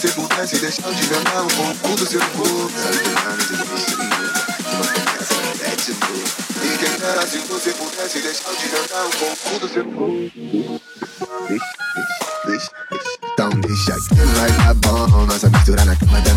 você pudesse deixar de ganhar um pouco do seu corpo. E quem era se você pudesse deixar de ganhar um pouco do seu corpo. Então deixa que vai dar bom, nossa mistura na cama da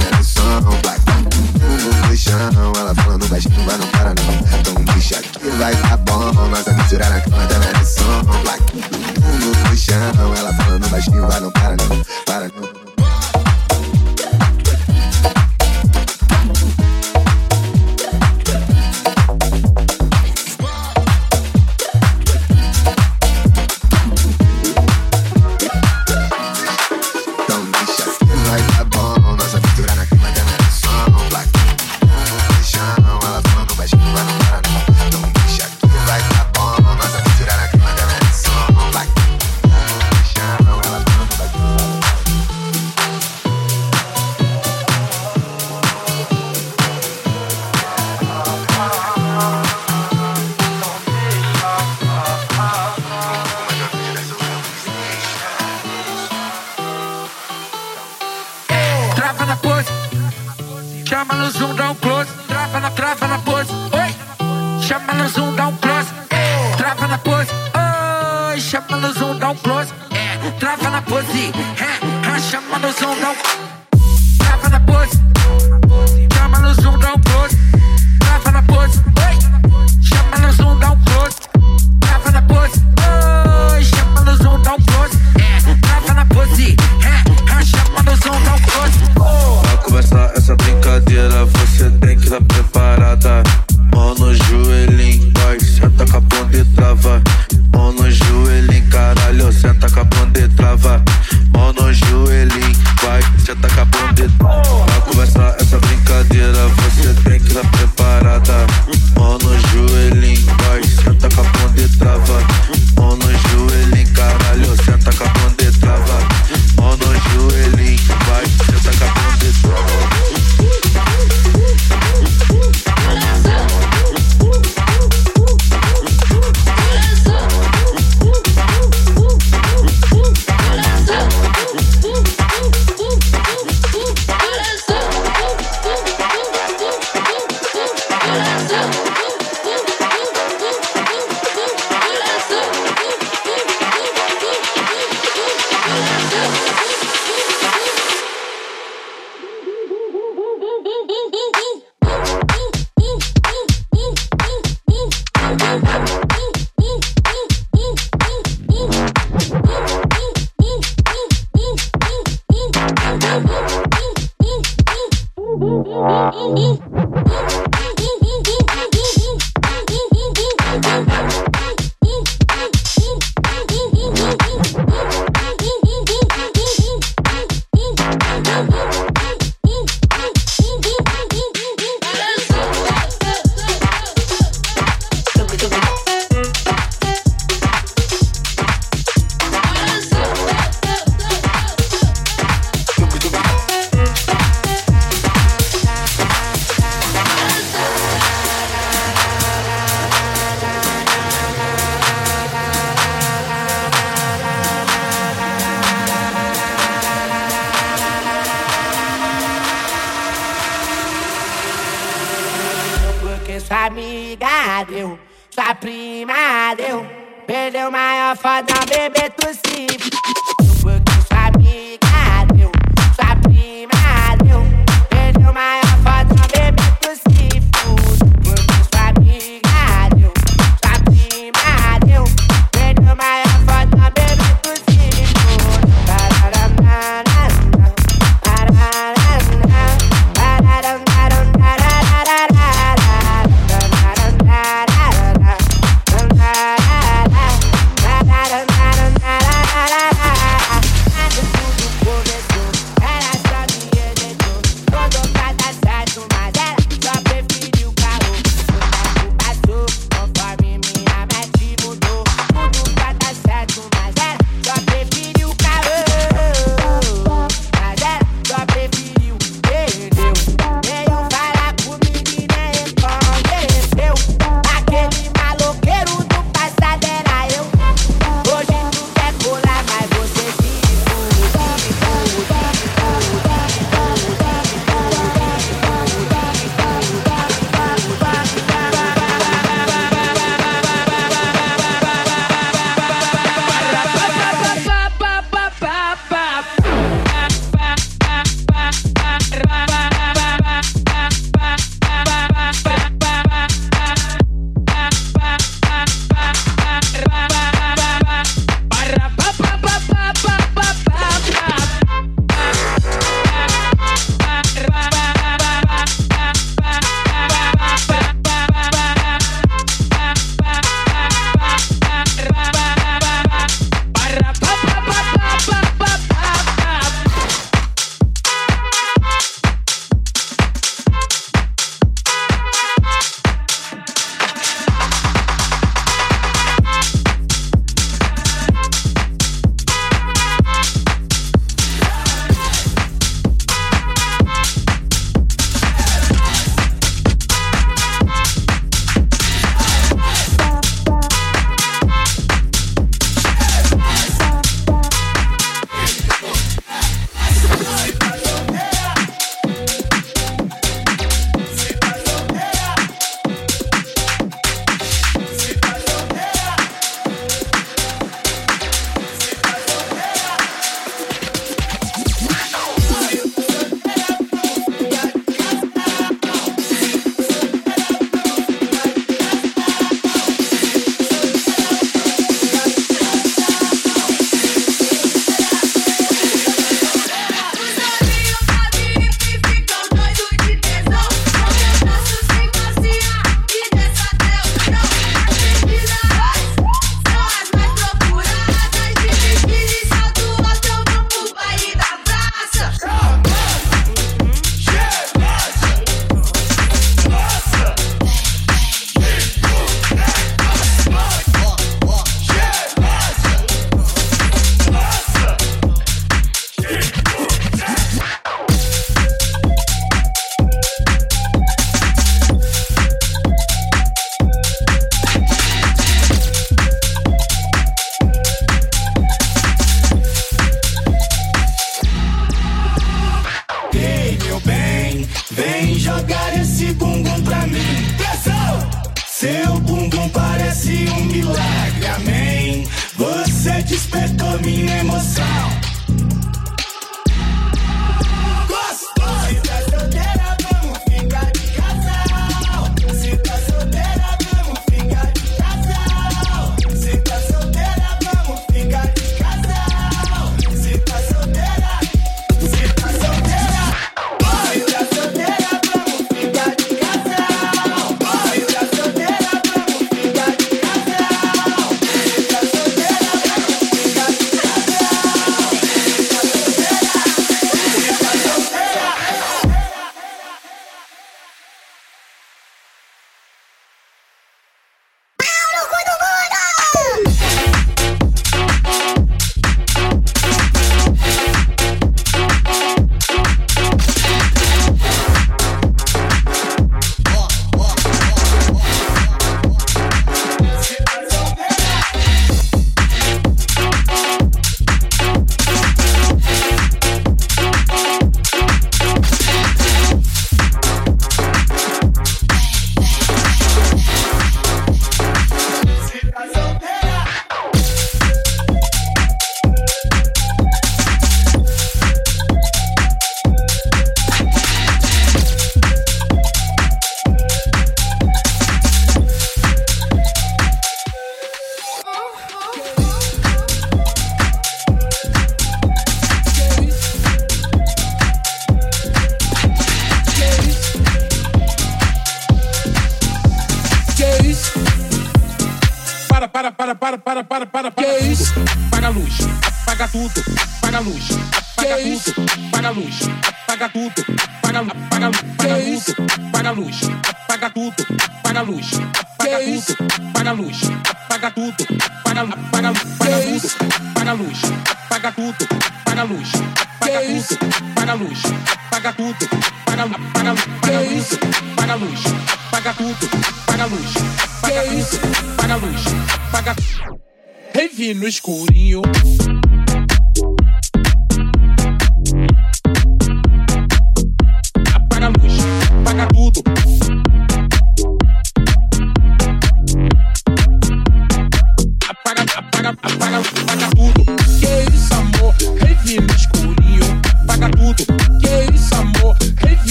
oi, chama no zoom, dá um close. É, trava na pose, é, é chama no zoom, dá um. Trava na pose, chama no zoom, dá um close.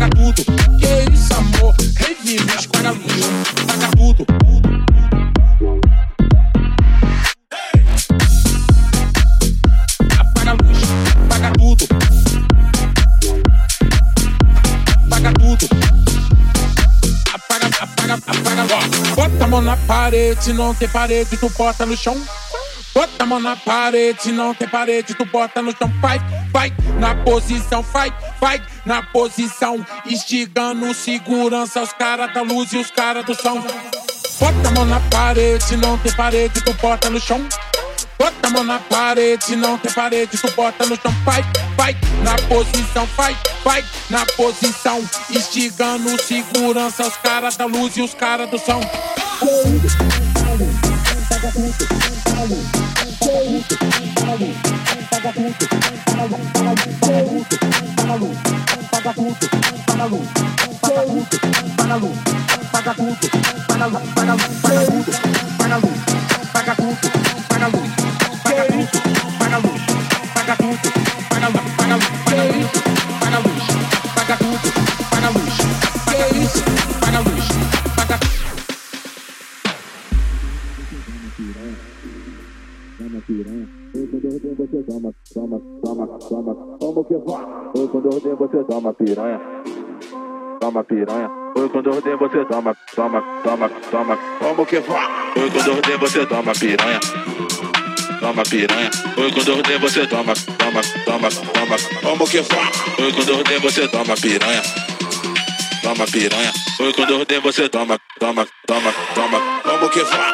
Apaga tudo. Que isso, amor? Revi no escurinho. Apaga tudo. Apaga luz, apaga tudo. Tudo. Apaga, apaga, apaga. Ó, Bota a mão na parede, não tem parede, tu bota no chão. Bota a mão na parede, não tem parede, tu bota no chão. Vai, vai, na posição, vai, vai, na posição. Instigando segurança, os caras da luz e os caras do som. Bota a mão na parede, não tem parede, tu bota no chão. Bota a mão na parede, não tem parede, tu bota no chão. Vai, vai, na posição, vai, vai, na posição. Instigando segurança, os caras da luz e os caras do som na luz, paga puto, paga luz, paga puto, paga luz, paga puto, paga luz, paga puto. Como que vai? Oi, quando eu você toma piranha. Toma piranha. Oi, quando eu você toma, toma, toma, toma. Como que vai? Oi, quando eu você toma piranha. Toma piranha. Oi, quando eu você toma, toma, toma, toma. Como que vai? Oi, quando eu você toma piranha. Toma piranha. Oi, quando eu você toma, toma, toma, toma. Como que vai?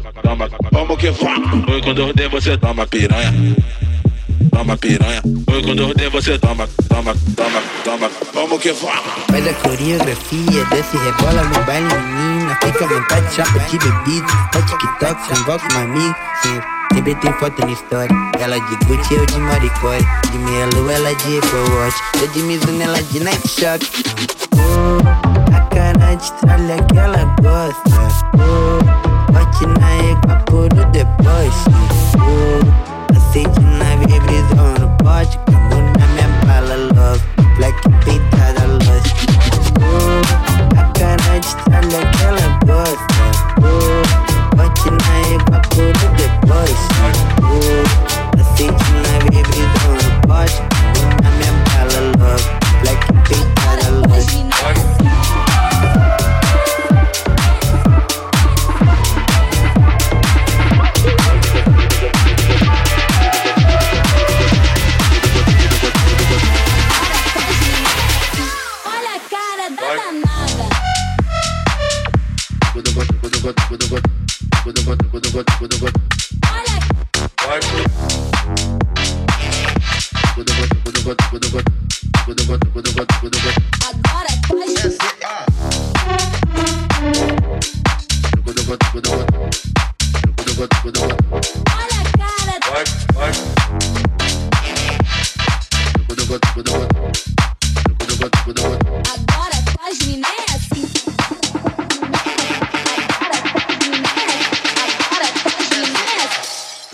Toma, toma. Como que foi? Eu quando ordem você toma piranha. Toma piranha. Eu quando ordem você toma, toma, toma, toma. Como que foi? Faz a coreografia, desce, rebola no baile, menina. Fica à vontade, chapa de bebida. Tá TikTok, convoca uma. Sim, sempre tem foto na história. Ela de Gucci, eu de Maricore. De Melo, ela de Apple Watch. Eu de Mizuno, ela de Nike Shock. Oh, a cara de tralha que ela gosta. Oh, bate na égua por o deboche. Oh, aceite na brisa no pote. Como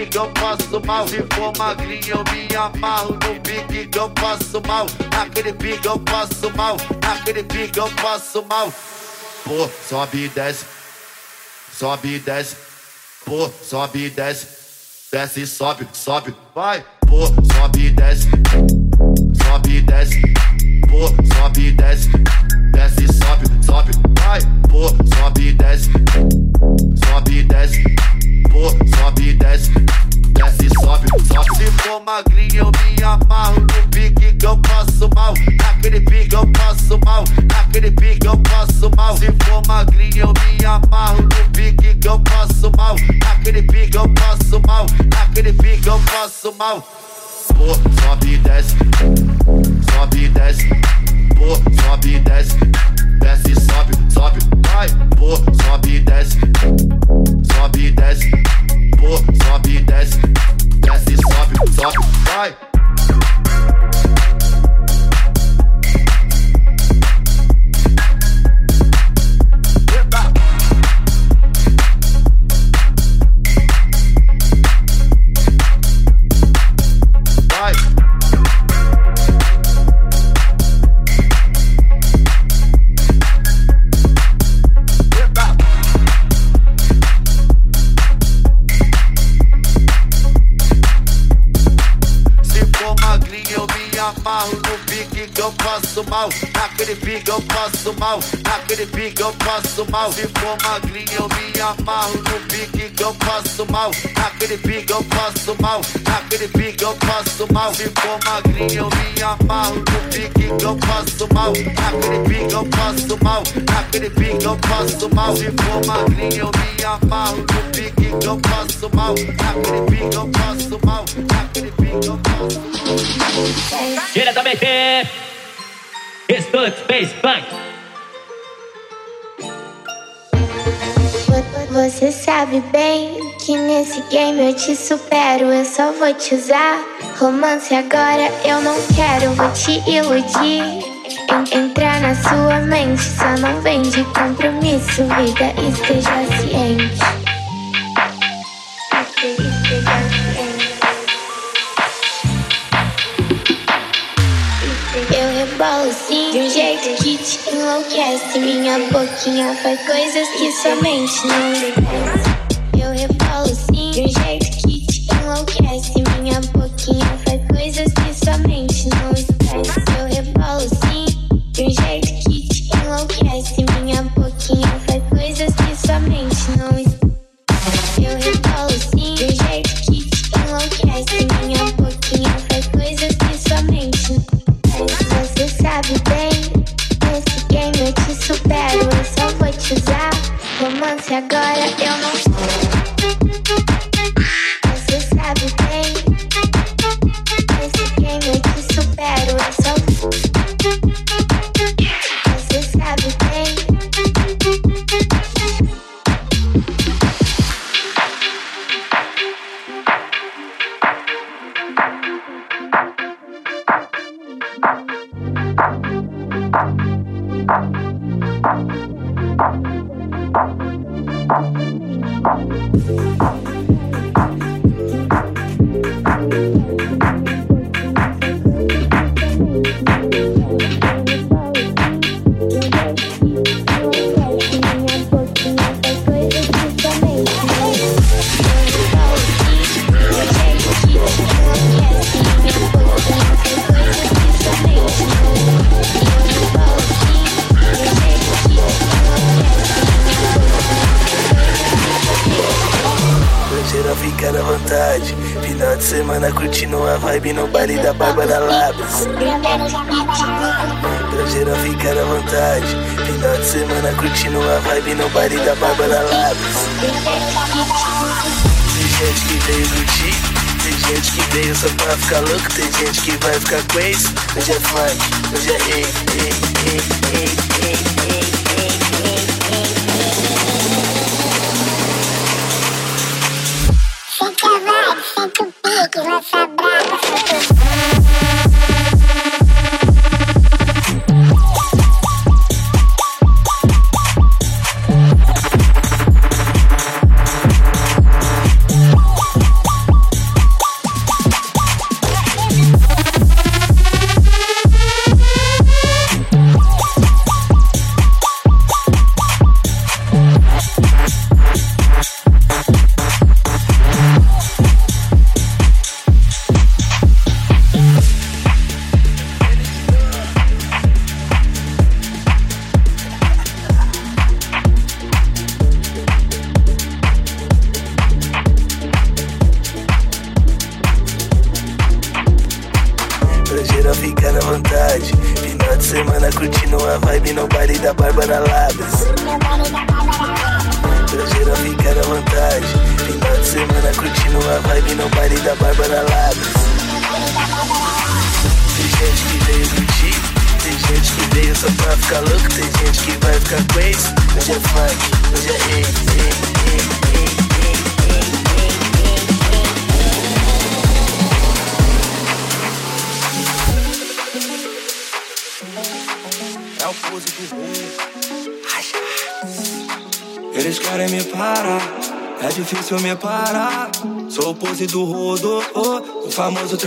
Eu faço mal. Se for magrinho, eu me amarro no eu faço mal. Naquele eu faço mal. Naquele eu faço mal. Pô, sobe e desce. Sobe e desce. Pô, sobe e desce. Desce e sobe, sobe, vai. Pô, sobe e desce. Sobe e desce. Pô, sobe e desce. Desce e sobe, sobe, vai. Pô, sobe e desce. Sobe e desce. Pô, sobe e desce. Desce e sobe, sobe. Se for magrinho, eu me amarro no pique que eu faço mal. Naquele pique eu faço mal. Naquele pique eu faço mal. Se for magrinho, eu me amarro no pique que eu faço mal. Naquele pique eu faço mal. Naquele pique eu faço mal. Pô, sobe e desce. Só vou te usar. Romance agora eu não quero, vou te iludir. En- entrar na sua mente, só não vem de compromisso, vida, esteja ciente. Este- Esteja ciente. Eu rebolo sim, de um jeito que te enlouquece. Minha boquinha faz coisas que somente não. Eu rebolo sim, de um jeito good. Continua a vibe no baile da Bárbara Labs. Tem gente que veio iludir, tem gente que veio só pra ficar louco, tem gente que vai ficar crazy. Hoje é funk, hoje é ei, ei, ei, ei, ei, ei.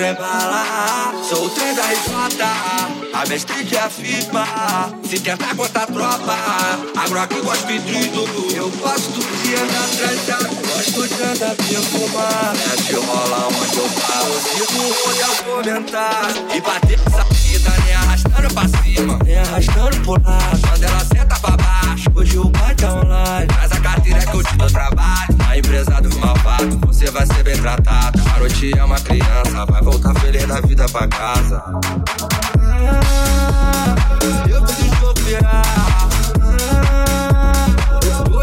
O famoso trem bala. Sou o trem da RJ, a mestre afirma. Se tentar botar tropa, agora que gosto pedrido. Eu gosto de andar trançado, gosto de andar perfumado. Mete rola onde eu paro, sigo onde eu comentar. E bater essa vida, nem arrastando pra cima, nem arrastando pro lado. Quando ela senta pra baixo, hoje o pai tá online. Traz a carteira que eu te dou trabalho. A empresa dos malvados, você vai ser bem tratado. Garotinha é uma criança, vai voltar feliz da vida pra casa. Eu preciso operar.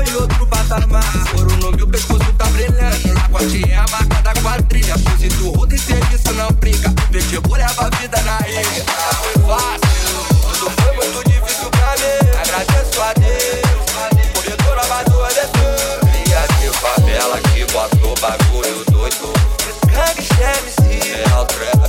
Em outro patamar. Ouro no meu pescoço tá brilhando. Lagote é a marca da quadrilha. Pose do rodo e serviço não brinca. Pitbull leva a vida na ilha. Não foi fácil, tudo foi muito difícil Let me see it all through.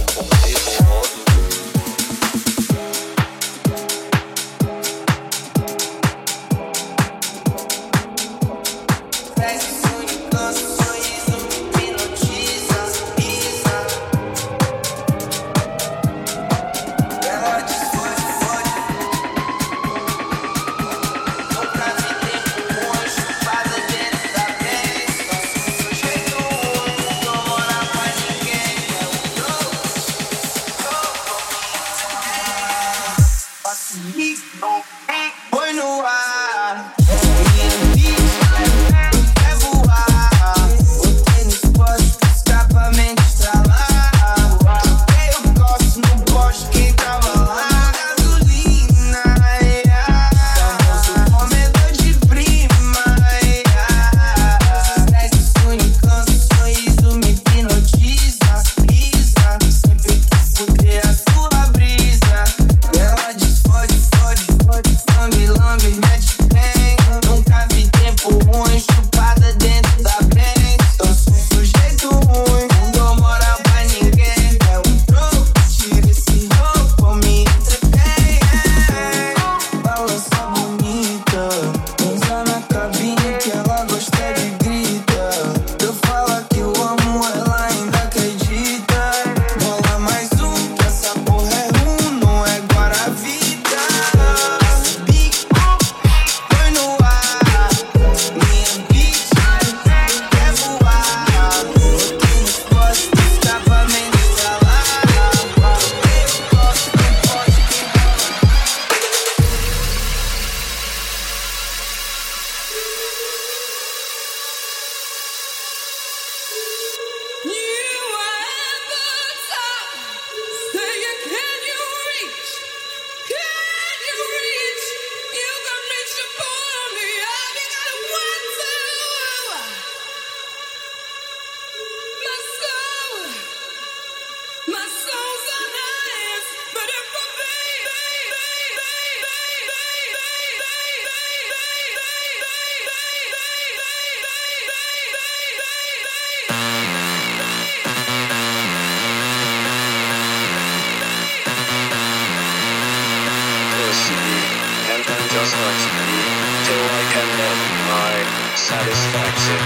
does not end till I can have my satisfaction,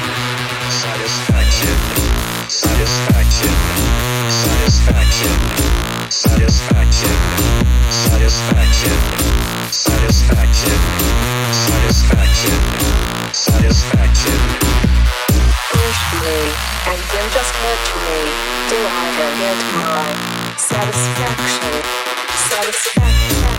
satisfaction, satisfaction, satisfaction, satisfaction, satisfaction, satisfaction, satisfaction, satisfaction. Push me, and then just hurt me, till I can get my satisfaction, satisfaction.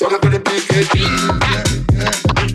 Só aquele pique. Pega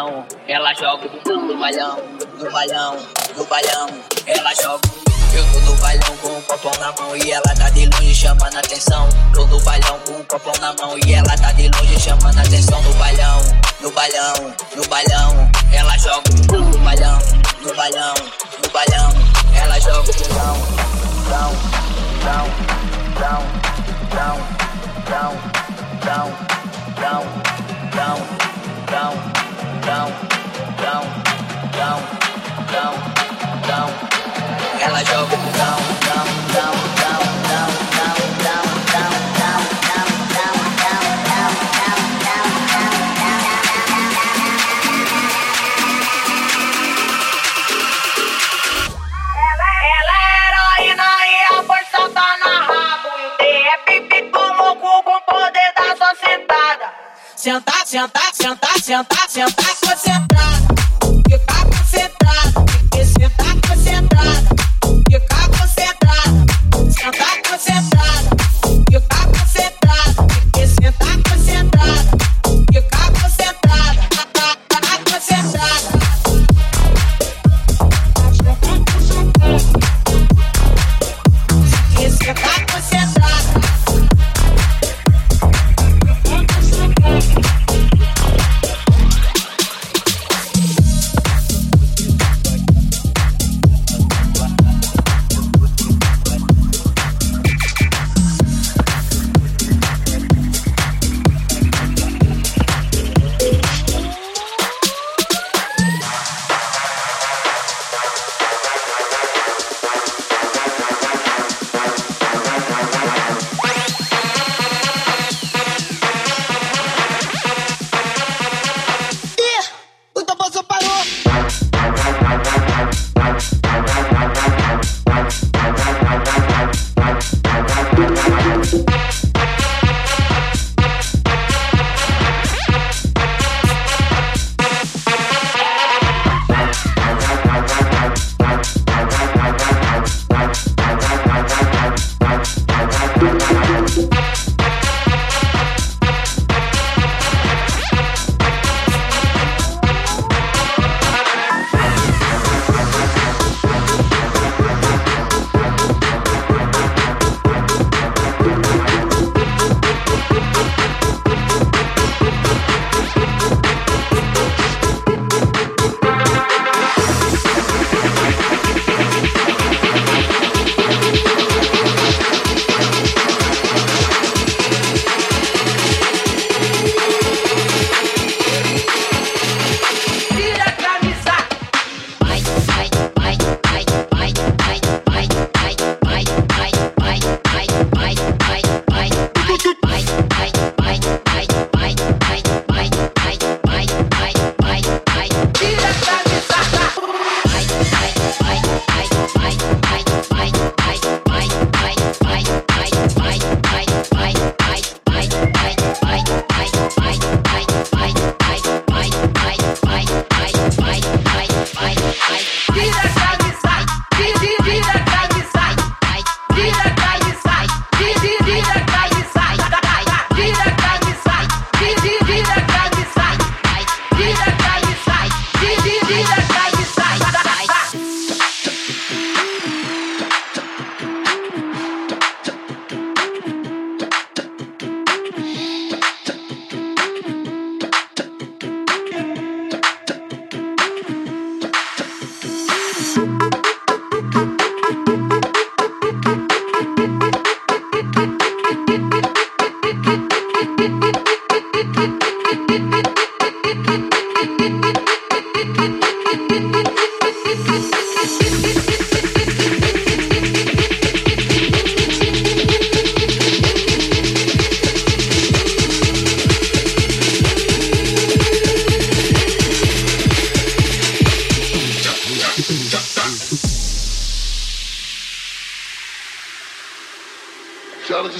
no bailão. Ela joga o botão no bailão, no bailão, no bailão. Ela joga. Eu tô no bailão com o copão na mão e ela tá de longe chamando atenção. Tô no bailão com o copão na mão e ela tá de longe chamando atenção no bailão, no bailão, no bailão. Ela joga o botão no bailão, no bailão, no bailão. Ela joga o botão, botão, botão down, down, down, down, down, down, down, down, down, down, down. Ela joga down, Sentar, sentar, sentar, sentar, sentar concentrada. Ficar concentrada. Que sentar concentrada. Ficar concentrada. Sentar concentrada.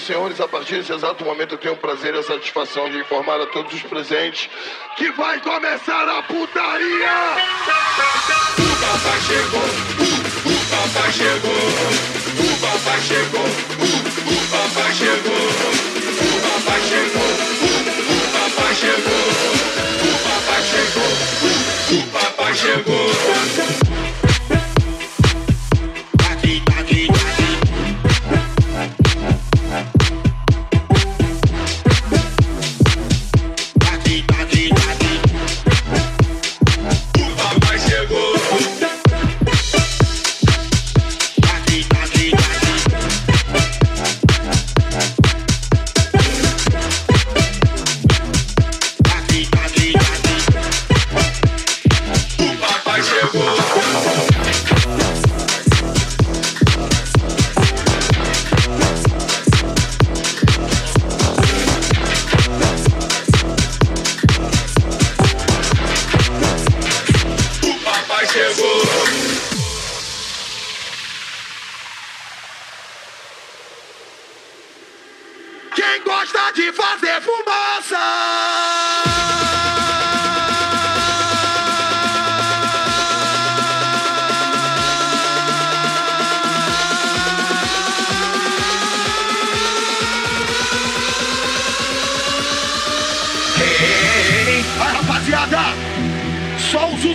E senhores, a partir desse exato momento eu tenho o prazer e a satisfação de informar a todos os presentes que vai começar a putaria! O papai chegou, o, o papai chegou, o papai chegou, o, o papai chegou, o papai chegou, o, o papai chegou, o papai chegou, o, o papai chegou. O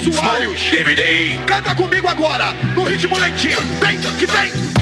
Usuários! Canta comigo agora, no ritmo lentinho! Vem, que vem!